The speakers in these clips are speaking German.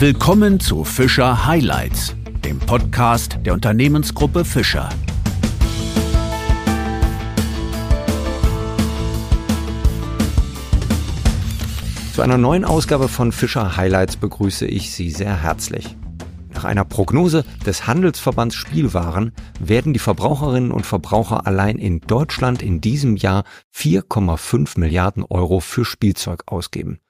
Willkommen zu Fischer Highlights, dem Podcast der Unternehmensgruppe Fischer. Zu einer neuen Ausgabe von Fischer Highlights begrüße ich Sie sehr herzlich. Nach einer Prognose des Handelsverbands Spielwaren werden die Verbraucherinnen und Verbraucher allein in Deutschland in diesem Jahr 4,5 Milliarden Euro für Spielzeug ausgeben.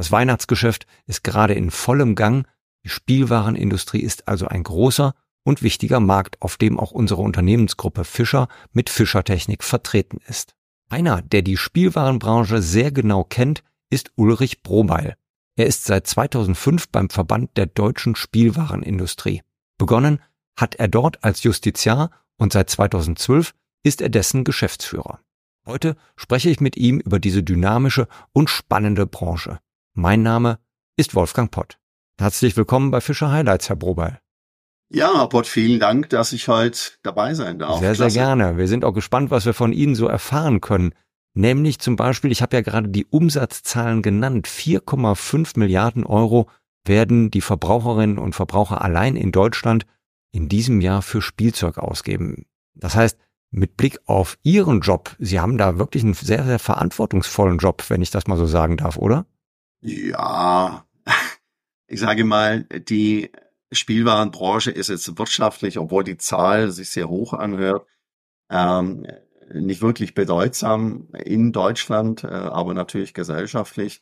Das Weihnachtsgeschäft ist gerade in vollem Gang. Die Spielwarenindustrie ist also ein großer und wichtiger Markt, auf dem auch unsere Unternehmensgruppe Fischer mit Fischertechnik vertreten ist. Einer, der die Spielwarenbranche sehr genau kennt, ist Ulrich Bromeil. Er ist seit 2005 beim Verband der deutschen Spielwarenindustrie. Begonnen hat er dort als Justiziar und seit 2012 ist er dessen Geschäftsführer. Heute spreche ich mit ihm über diese dynamische und spannende Branche. Mein Name ist Wolfgang Pott. Herzlich willkommen bei Fischer Highlights, Herr Brobeil. Ja, Herr Pott, vielen Dank, dass ich heute dabei sein darf. Sehr, Klasse. sehr gerne. Wir sind auch gespannt, was wir von Ihnen so erfahren können. Nämlich zum Beispiel, ich habe ja gerade die Umsatzzahlen genannt, 4,5 Milliarden Euro werden die Verbraucherinnen und Verbraucher allein in Deutschland in diesem Jahr für Spielzeug ausgeben. Das heißt, mit Blick auf Ihren Job, Sie haben da wirklich einen sehr, sehr verantwortungsvollen Job, wenn ich das mal so sagen darf, oder? Ja, ich sage mal, die Spielwarenbranche ist jetzt wirtschaftlich, obwohl die Zahl sich sehr hoch anhört, ähm, nicht wirklich bedeutsam in Deutschland, äh, aber natürlich gesellschaftlich,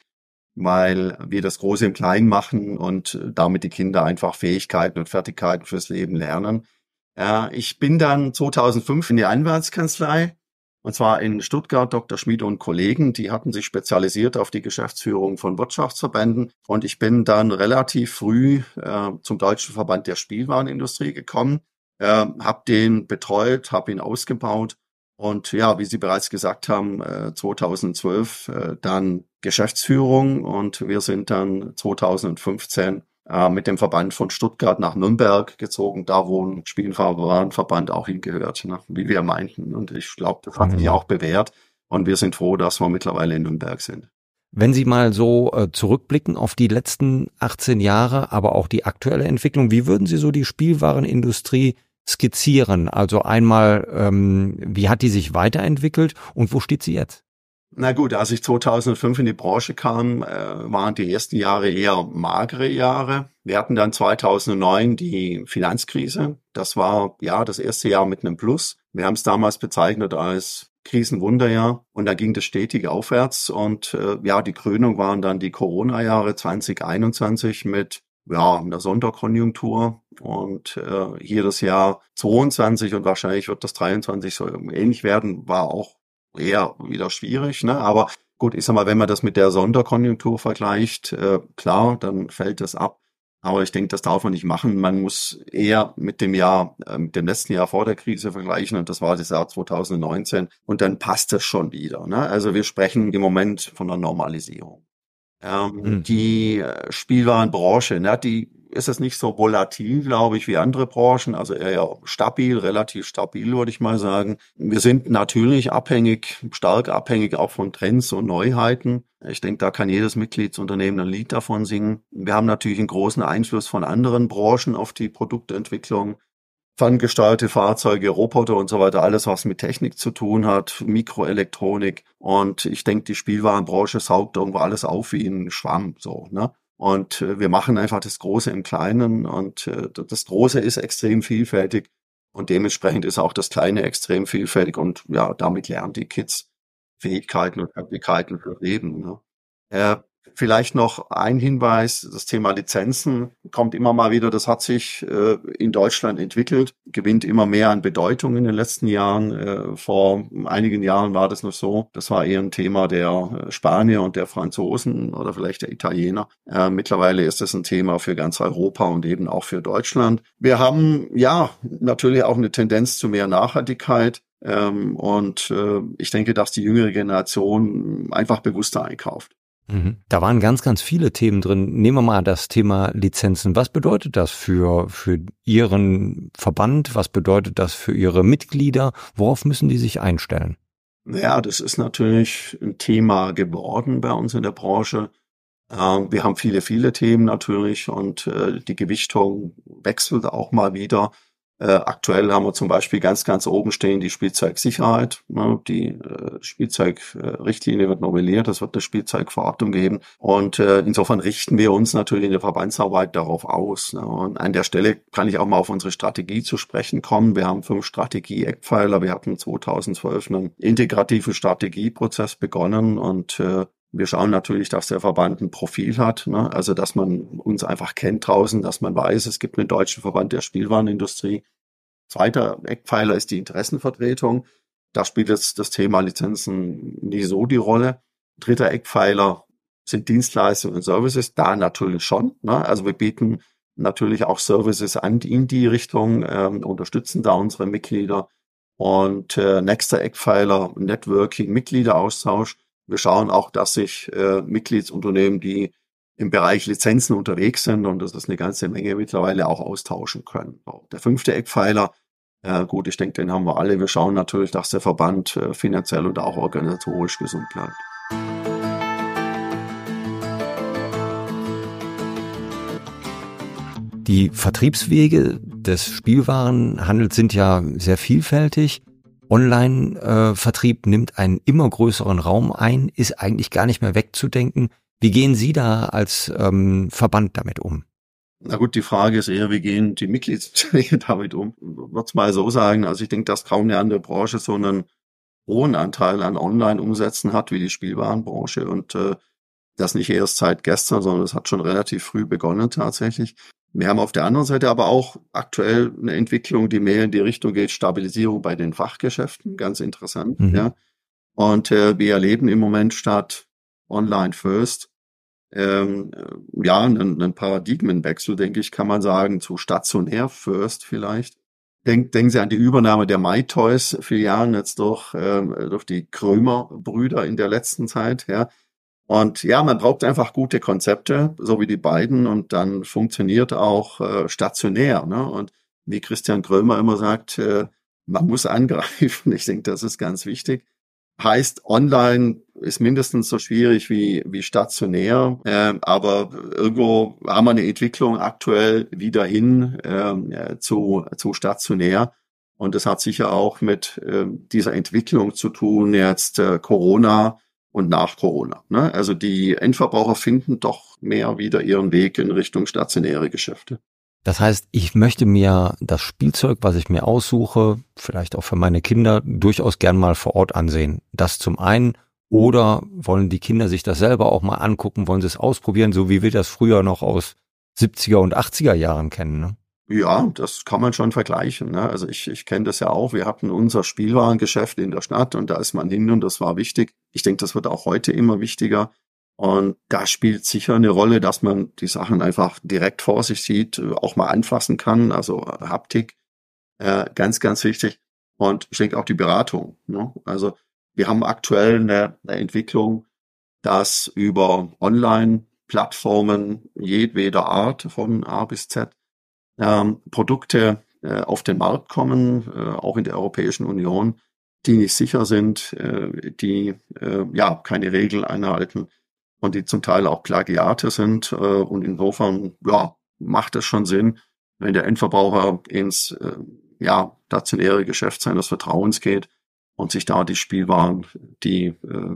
weil wir das Große im Kleinen machen und damit die Kinder einfach Fähigkeiten und Fertigkeiten fürs Leben lernen. Äh, ich bin dann 2005 in die Anwaltskanzlei und zwar in Stuttgart Dr. Schmiede und Kollegen, die hatten sich spezialisiert auf die Geschäftsführung von Wirtschaftsverbänden. Und ich bin dann relativ früh äh, zum Deutschen Verband der Spielwarenindustrie gekommen, äh, habe den betreut, habe ihn ausgebaut. Und ja, wie Sie bereits gesagt haben, äh, 2012 äh, dann Geschäftsführung und wir sind dann 2015 äh, mit dem Verband von Stuttgart nach Nürnberg gezogen, da wo ein Spielwarenverband auch hingehört, ne, wie wir meinten. Und ich glaube, das hat sich mhm. auch bewährt. Und wir sind froh, dass wir mittlerweile in Nürnberg sind. Wenn Sie mal so äh, zurückblicken auf die letzten 18 Jahre, aber auch die aktuelle Entwicklung, wie würden Sie so die Spielwarenindustrie skizzieren? Also einmal, ähm, wie hat die sich weiterentwickelt und wo steht sie jetzt? Na gut, als ich 2005 in die Branche kam, äh, waren die ersten Jahre eher magere Jahre. Wir hatten dann 2009 die Finanzkrise. Das war ja das erste Jahr mit einem Plus. Wir haben es damals bezeichnet als Krisenwunderjahr und da ging das stetig aufwärts und äh, ja, die Krönung waren dann die Corona-Jahre 2021 mit ja, einer Sonderkonjunktur und äh, hier das Jahr 22 und wahrscheinlich wird das 23 so ähnlich werden, war auch eher wieder schwierig. Ne? Aber gut, ich sag mal, wenn man das mit der Sonderkonjunktur vergleicht, äh, klar, dann fällt das ab. Aber ich denke, das darf man nicht machen. Man muss eher mit dem Jahr, äh, mit dem letzten Jahr vor der Krise vergleichen. Und das war das Jahr 2019. Und dann passt das schon wieder. Ne? Also wir sprechen im Moment von einer Normalisierung. Ähm, mhm. Die äh, Spielwarenbranche, ne, die ist es nicht so volatil, glaube ich, wie andere Branchen. Also eher stabil, relativ stabil, würde ich mal sagen. Wir sind natürlich abhängig, stark abhängig auch von Trends und Neuheiten. Ich denke, da kann jedes Mitgliedsunternehmen ein Lied davon singen. Wir haben natürlich einen großen Einfluss von anderen Branchen auf die Produktentwicklung. Ferngesteuerte Fahrzeuge, Roboter und so weiter, alles, was mit Technik zu tun hat, Mikroelektronik. Und ich denke, die Spielwarenbranche saugt irgendwo alles auf wie ein Schwamm, so, ne? Und äh, wir machen einfach das Große im Kleinen und äh, das Große ist extrem vielfältig und dementsprechend ist auch das Kleine extrem vielfältig und ja, damit lernen die Kids Fähigkeiten und Fertigkeiten für Leben. Ne? Äh, Vielleicht noch ein Hinweis, das Thema Lizenzen kommt immer mal wieder, das hat sich äh, in Deutschland entwickelt, gewinnt immer mehr an Bedeutung in den letzten Jahren. Äh, vor einigen Jahren war das noch so, das war eher ein Thema der äh, Spanier und der Franzosen oder vielleicht der Italiener. Äh, mittlerweile ist es ein Thema für ganz Europa und eben auch für Deutschland. Wir haben ja natürlich auch eine Tendenz zu mehr Nachhaltigkeit. Ähm, und äh, ich denke, dass die jüngere Generation einfach bewusster einkauft. Mhm. Da waren ganz, ganz viele Themen drin. Nehmen wir mal das Thema Lizenzen. Was bedeutet das für, für Ihren Verband? Was bedeutet das für Ihre Mitglieder? Worauf müssen die sich einstellen? Ja, das ist natürlich ein Thema geworden bei uns in der Branche. Ähm, wir haben viele, viele Themen natürlich und äh, die Gewichtung wechselt auch mal wieder. Äh, aktuell haben wir zum Beispiel ganz, ganz oben stehen die Spielzeugsicherheit. Ne? Die äh, Spielzeugrichtlinie wird novelliert, es wird eine Spielzeugverordnung geben. Und äh, insofern richten wir uns natürlich in der Verbandsarbeit darauf aus. Ne? Und an der Stelle kann ich auch mal auf unsere Strategie zu sprechen kommen. Wir haben fünf Strategie-Eckpfeiler. Wir hatten 2012 einen integrativen Strategieprozess begonnen und äh, wir schauen natürlich, dass der Verband ein Profil hat, ne? also dass man uns einfach kennt draußen, dass man weiß, es gibt einen deutschen Verband der Spielwarenindustrie. Zweiter Eckpfeiler ist die Interessenvertretung. Da spielt jetzt das Thema Lizenzen nie so die Rolle. Dritter Eckpfeiler sind Dienstleistungen und Services, da natürlich schon. Ne? Also wir bieten natürlich auch Services an in die Richtung, ähm, unterstützen da unsere Mitglieder. Und äh, nächster Eckpfeiler, Networking, Mitgliederaustausch wir schauen auch, dass sich äh, Mitgliedsunternehmen, die im Bereich Lizenzen unterwegs sind, und das ist eine ganze Menge mittlerweile auch austauschen können. Der fünfte Eckpfeiler, äh, gut, ich denke, den haben wir alle. Wir schauen natürlich, dass der Verband äh, finanziell und auch organisatorisch gesund bleibt. Die Vertriebswege des Spielwarenhandels sind ja sehr vielfältig. Online-Vertrieb nimmt einen immer größeren Raum ein, ist eigentlich gar nicht mehr wegzudenken. Wie gehen Sie da als ähm, Verband damit um? Na gut, die Frage ist eher, wie gehen die Mitgliedsbetriebe damit um? Wird's mal so sagen. Also ich denke, dass kaum eine andere Branche so einen hohen Anteil an Online-Umsätzen hat wie die Spielwarenbranche und äh, das nicht erst seit gestern, sondern es hat schon relativ früh begonnen tatsächlich. Wir haben auf der anderen Seite aber auch aktuell eine Entwicklung, die mehr in die Richtung geht, Stabilisierung bei den Fachgeschäften, ganz interessant, mhm. ja. Und äh, wir erleben im Moment statt Online First ähm, ja einen, einen Paradigmenwechsel, denke ich, kann man sagen, zu stationär First vielleicht. Denk, denken Sie an die Übernahme der MyToys-Filialen jetzt durch, äh, durch die Krömer-Brüder in der letzten Zeit, ja. Und ja, man braucht einfach gute Konzepte, so wie die beiden, und dann funktioniert auch äh, stationär. Ne? Und wie Christian Krömer immer sagt, äh, man muss angreifen. Ich denke, das ist ganz wichtig. Heißt, online ist mindestens so schwierig wie, wie stationär, äh, aber irgendwo haben wir eine Entwicklung aktuell wieder hin äh, zu, zu stationär. Und das hat sicher auch mit äh, dieser Entwicklung zu tun, jetzt äh, Corona und nach Corona. Ne? Also die Endverbraucher finden doch mehr wieder ihren Weg in Richtung stationäre Geschäfte. Das heißt, ich möchte mir das Spielzeug, was ich mir aussuche, vielleicht auch für meine Kinder, durchaus gern mal vor Ort ansehen. Das zum einen. Oder wollen die Kinder sich das selber auch mal angucken, wollen sie es ausprobieren, so wie wir das früher noch aus 70er und 80er Jahren kennen. Ne? Ja, das kann man schon vergleichen. Ne? Also ich, ich kenne das ja auch. Wir hatten unser Spielwarengeschäft in der Stadt und da ist man hin und das war wichtig. Ich denke, das wird auch heute immer wichtiger. Und da spielt sicher eine Rolle, dass man die Sachen einfach direkt vor sich sieht, auch mal anfassen kann, also Haptik, äh, ganz, ganz wichtig. Und ich denke auch die Beratung. Ne? Also wir haben aktuell eine, eine Entwicklung, dass über Online-Plattformen jedweder Art von A bis Z ähm, Produkte äh, auf den Markt kommen, äh, auch in der Europäischen Union, die nicht sicher sind, äh, die äh, ja keine Regeln einhalten und die zum Teil auch Plagiate sind. Äh, und insofern ja, macht es schon Sinn, wenn der Endverbraucher ins äh, ja, stationäre Geschäft seines Vertrauens geht und sich da die Spielwaren, die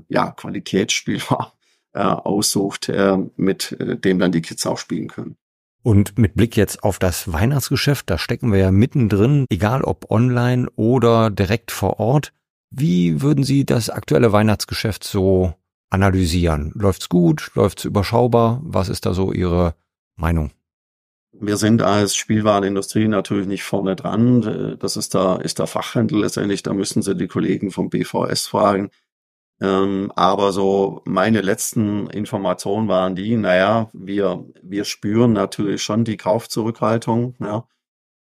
ja, Qualitätsspielwaren aussucht, mit dem dann die Kids auch spielen können. Und mit Blick jetzt auf das Weihnachtsgeschäft, da stecken wir ja mittendrin, egal ob online oder direkt vor Ort. Wie würden Sie das aktuelle Weihnachtsgeschäft so analysieren? Läuft's gut? Läuft's überschaubar? Was ist da so Ihre Meinung? Wir sind als Spielwarenindustrie natürlich nicht vorne dran. Das ist da, ist der Fachhandel letztendlich. Da müssen Sie die Kollegen vom BVS fragen. Ähm, aber so meine letzten Informationen waren die, naja, wir, wir spüren natürlich schon die Kaufzurückhaltung, ja,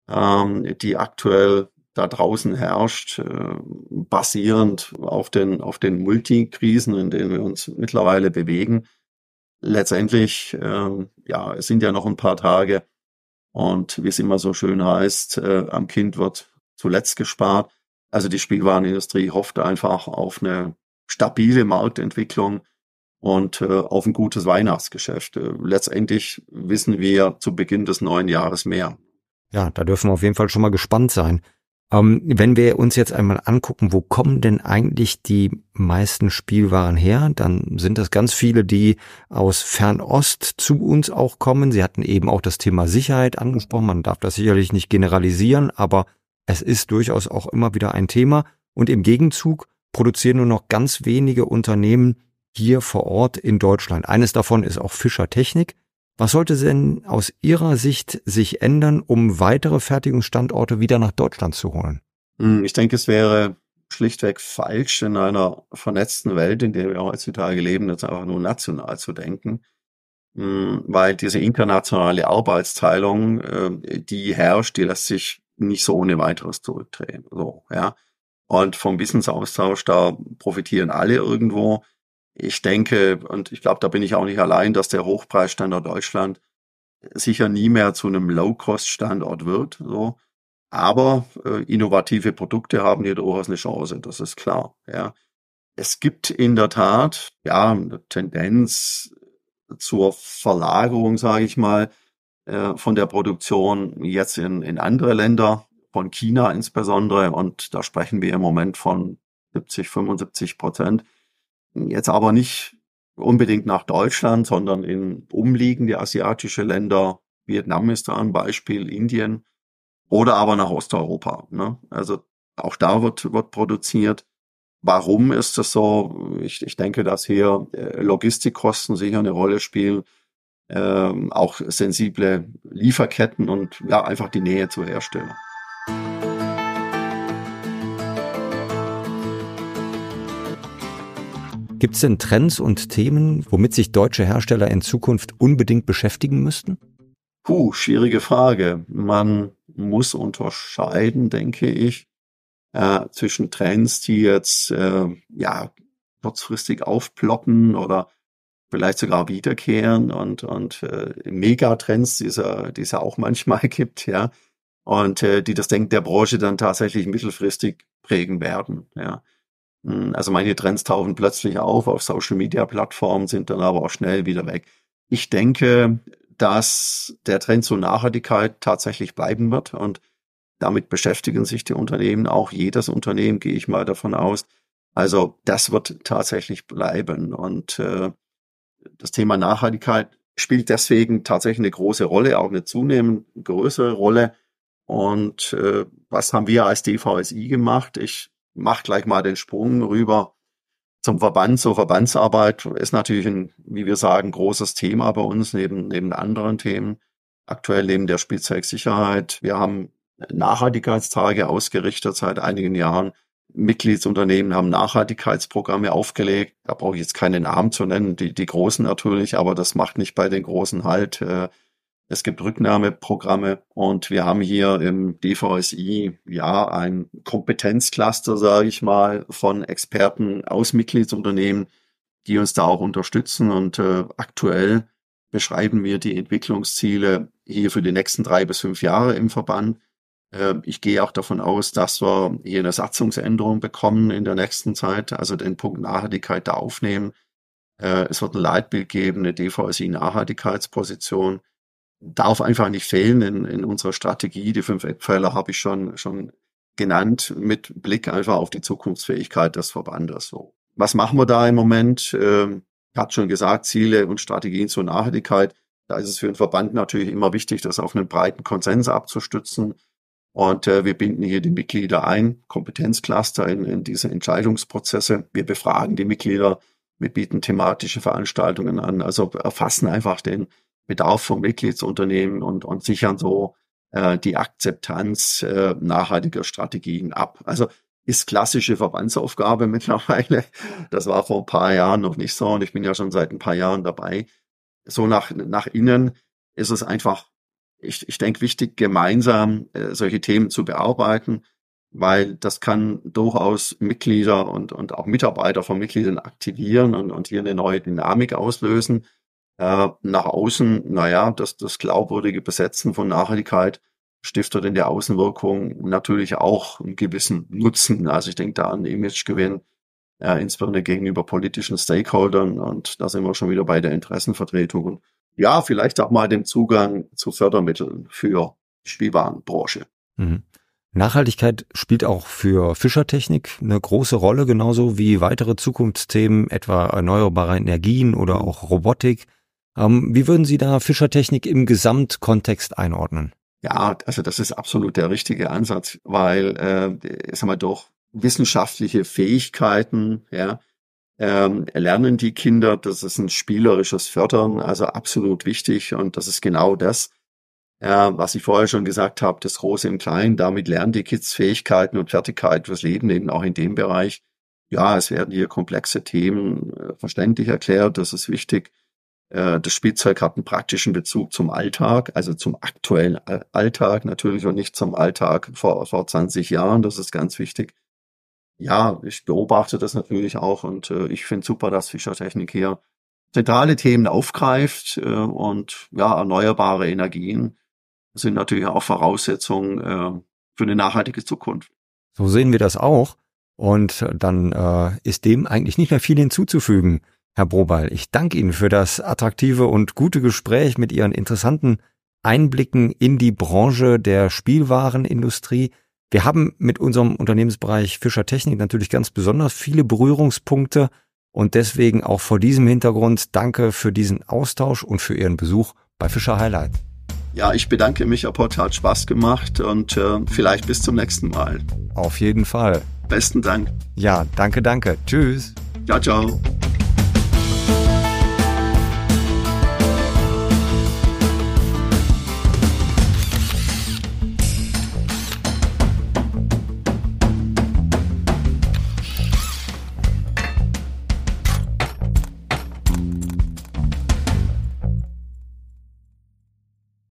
ähm, die aktuell da draußen herrscht, äh, basierend auf den, auf den Multikrisen, in denen wir uns mittlerweile bewegen. Letztendlich, äh, ja, es sind ja noch ein paar Tage und wie es immer so schön heißt, äh, am Kind wird zuletzt gespart. Also die Spielwarenindustrie hofft einfach auf eine stabile Marktentwicklung. und äh, auf ein gutes Weihnachtsgeschäft. Äh, letztendlich wissen wir zu Beginn des neuen Jahres mehr. Ja, da dürfen wir auf jeden Fall schon mal gespannt sein. Ähm, wenn wir uns jetzt einmal angucken, wo kommen denn eigentlich die meisten Spielwaren her, dann sind das ganz viele, die aus Fernost zu uns auch kommen. Sie hatten eben auch das Thema Sicherheit angesprochen. Man darf das sicherlich nicht generalisieren, aber es ist durchaus auch immer wieder ein Thema. Und im Gegenzug produzieren nur noch ganz wenige Unternehmen hier vor Ort in Deutschland. Eines davon ist auch Fischer Technik. Was sollte denn aus Ihrer Sicht sich ändern, um weitere Fertigungsstandorte wieder nach Deutschland zu holen? Hm, ich denke, es wäre schlichtweg falsch, in einer vernetzten Welt, in der wir heutzutage leben, jetzt einfach nur national zu denken. Hm, weil diese internationale Arbeitsteilung, äh, die herrscht, die lässt sich nicht so ohne weiteres zurückdrehen. So, ja. Und vom Wissensaustausch, da profitieren alle irgendwo ich denke, und ich glaube, da bin ich auch nicht allein, dass der Hochpreisstandort Deutschland sicher nie mehr zu einem Low-Cost-Standort wird. So. Aber äh, innovative Produkte haben hier durchaus eine Chance, das ist klar. Ja. Es gibt in der Tat ja eine Tendenz zur Verlagerung, sage ich mal, äh, von der Produktion jetzt in, in andere Länder, von China insbesondere. Und da sprechen wir im Moment von 70, 75 Prozent. Jetzt aber nicht unbedingt nach Deutschland, sondern in umliegende asiatische Länder. Vietnam ist da ein Beispiel, Indien oder aber nach Osteuropa. Ne? Also auch da wird, wird produziert. Warum ist das so? Ich, ich denke, dass hier äh, Logistikkosten sicher eine Rolle spielen, ähm, auch sensible Lieferketten und ja einfach die Nähe zu Herstellern. Gibt es denn Trends und Themen, womit sich deutsche Hersteller in Zukunft unbedingt beschäftigen müssten? Puh, schwierige Frage. Man muss unterscheiden, denke ich, äh, zwischen Trends, die jetzt äh, ja kurzfristig aufploppen oder vielleicht sogar wiederkehren und und äh, Megatrends, die es, die es ja auch manchmal gibt, ja, und äh, die das Denken der Branche dann tatsächlich mittelfristig prägen werden, ja. Hm, also manche Trends tauchen plötzlich auf auf Social Media Plattformen, sind dann aber auch schnell wieder weg. Ich denke, dass der Trend zur Nachhaltigkeit tatsächlich bleiben wird und damit beschäftigen sich die Unternehmen, auch jedes Unternehmen, gehe ich mal davon aus. Also das wird tatsächlich bleiben und äh, das Thema Nachhaltigkeit spielt deswegen tatsächlich eine große Rolle, auch eine zunehmend größere Rolle. Und äh, was haben wir als DVSI gemacht? Ich mache gleich mal den Sprung rüber zum Verband. So Verbandsarbeit ist natürlich ein, wie wir sagen, großes Thema bei uns neben, neben anderen Themen. Aktuell neben der Spielzeugsicherheit. Wir haben Nachhaltigkeitstage ausgerichtet seit einigen Jahren. Mitgliedsunternehmen haben Nachhaltigkeitsprogramme aufgelegt. Da brauche ich jetzt keine Namen zu nennen, die, die großen natürlich, aber das macht nicht bei den großen halt. Es gibt Rücknahmeprogramme und wir haben hier im DVSI ja ein Kompetenzcluster, sage ich mal, von Experten aus Mitgliedsunternehmen, die uns da auch unterstützen. Und äh, aktuell beschreiben wir die Entwicklungsziele hier für die nächsten drei bis fünf Jahre im Verband. Äh, ich gehe auch davon aus, dass wir hier eine Satzungsänderung bekommen in der nächsten Zeit, also den Punkt Nachhaltigkeit da aufnehmen. Äh, es wird ein Leitbild geben, eine DVSI-Nachhaltigkeitsposition darf einfach nicht fehlen in, in unserer Strategie. Die fünf Eckpfeiler habe ich schon, schon genannt mit Blick einfach auf die Zukunftsfähigkeit des Verbandes. So. Was machen wir da im Moment? Ähm, ich habe schon gesagt, Ziele und Strategien zur Nachhaltigkeit. Da ist es für den Verband natürlich immer wichtig, das auf einen breiten Konsens abzustützen. Und äh, wir binden hier die Mitglieder ein, Kompetenzcluster in, in diese Entscheidungsprozesse. Wir befragen die Mitglieder, wir bieten thematische Veranstaltungen an, also erfassen einfach den, Bedarf von Mitgliedsunternehmen und, und sichern so äh, die Akzeptanz äh, nachhaltiger Strategien ab. Also ist klassische Verbandsaufgabe mittlerweile. Das war vor ein paar Jahren noch nicht so und ich bin ja schon seit ein paar Jahren dabei. So nach, nach innen ist es einfach, ich, ich denke, wichtig, gemeinsam äh, solche Themen zu bearbeiten, weil das kann durchaus Mitglieder und, und auch Mitarbeiter von Mitgliedern aktivieren und, und hier eine neue Dynamik auslösen. Äh, nach außen, naja, das, das glaubwürdige Besetzen von Nachhaltigkeit stiftet in der Außenwirkung natürlich auch einen gewissen Nutzen. Also ich denke da an Imagegewinn, äh, insbesondere gegenüber politischen Stakeholdern. Und da sind wir schon wieder bei der Interessenvertretung. Und ja, vielleicht auch mal dem Zugang zu Fördermitteln für Spielwarenbranche. Mhm. Nachhaltigkeit spielt auch für Fischertechnik eine große Rolle, genauso wie weitere Zukunftsthemen, etwa erneuerbare Energien oder auch Robotik. Ähm, wie würden Sie da Fischertechnik im Gesamtkontext einordnen? Ja, also das ist absolut der richtige Ansatz, weil, äh, sag mal, doch wissenschaftliche Fähigkeiten, ja, ähm, lernen die Kinder. Das ist ein spielerisches Fördern, also absolut wichtig. Und das ist genau das, äh, was ich vorher schon gesagt habe, das Große im Kleinen. Damit lernen die Kids Fähigkeiten und Fertigkeiten fürs Leben, eben auch in dem Bereich. Ja, es werden hier komplexe Themen äh, verständlich erklärt. Das ist wichtig. Äh, das Spielzeug hat einen praktischen Bezug zum Alltag, also zum aktuellen Alltag natürlich und nicht zum Alltag vor, vor 20 Jahren. Das ist ganz wichtig. Ja, ich beobachte das natürlich auch und äh, ich finde super, dass Fischertechnik hier zentrale Themen aufgreift äh, und ja, erneuerbare Energien sind natürlich auch Voraussetzungen äh, für eine nachhaltige Zukunft. So sehen wir das auch. Und dann äh, ist dem eigentlich nicht mehr viel hinzuzufügen. Herr Brobal, ich danke Ihnen für das attraktive und gute Gespräch mit Ihren interessanten Einblicken in die Branche der Spielwarenindustrie. Wir haben mit unserem Unternehmensbereich Fischer Technik natürlich ganz besonders viele Berührungspunkte und deswegen auch vor diesem Hintergrund danke für diesen Austausch und für Ihren Besuch bei Fischer Highlight. Ja, ich bedanke mich, Herr Pott, hat Spaß gemacht und äh, vielleicht bis zum nächsten Mal. Auf jeden Fall. Besten Dank. Ja, danke, danke. Tschüss. Ciao, ciao.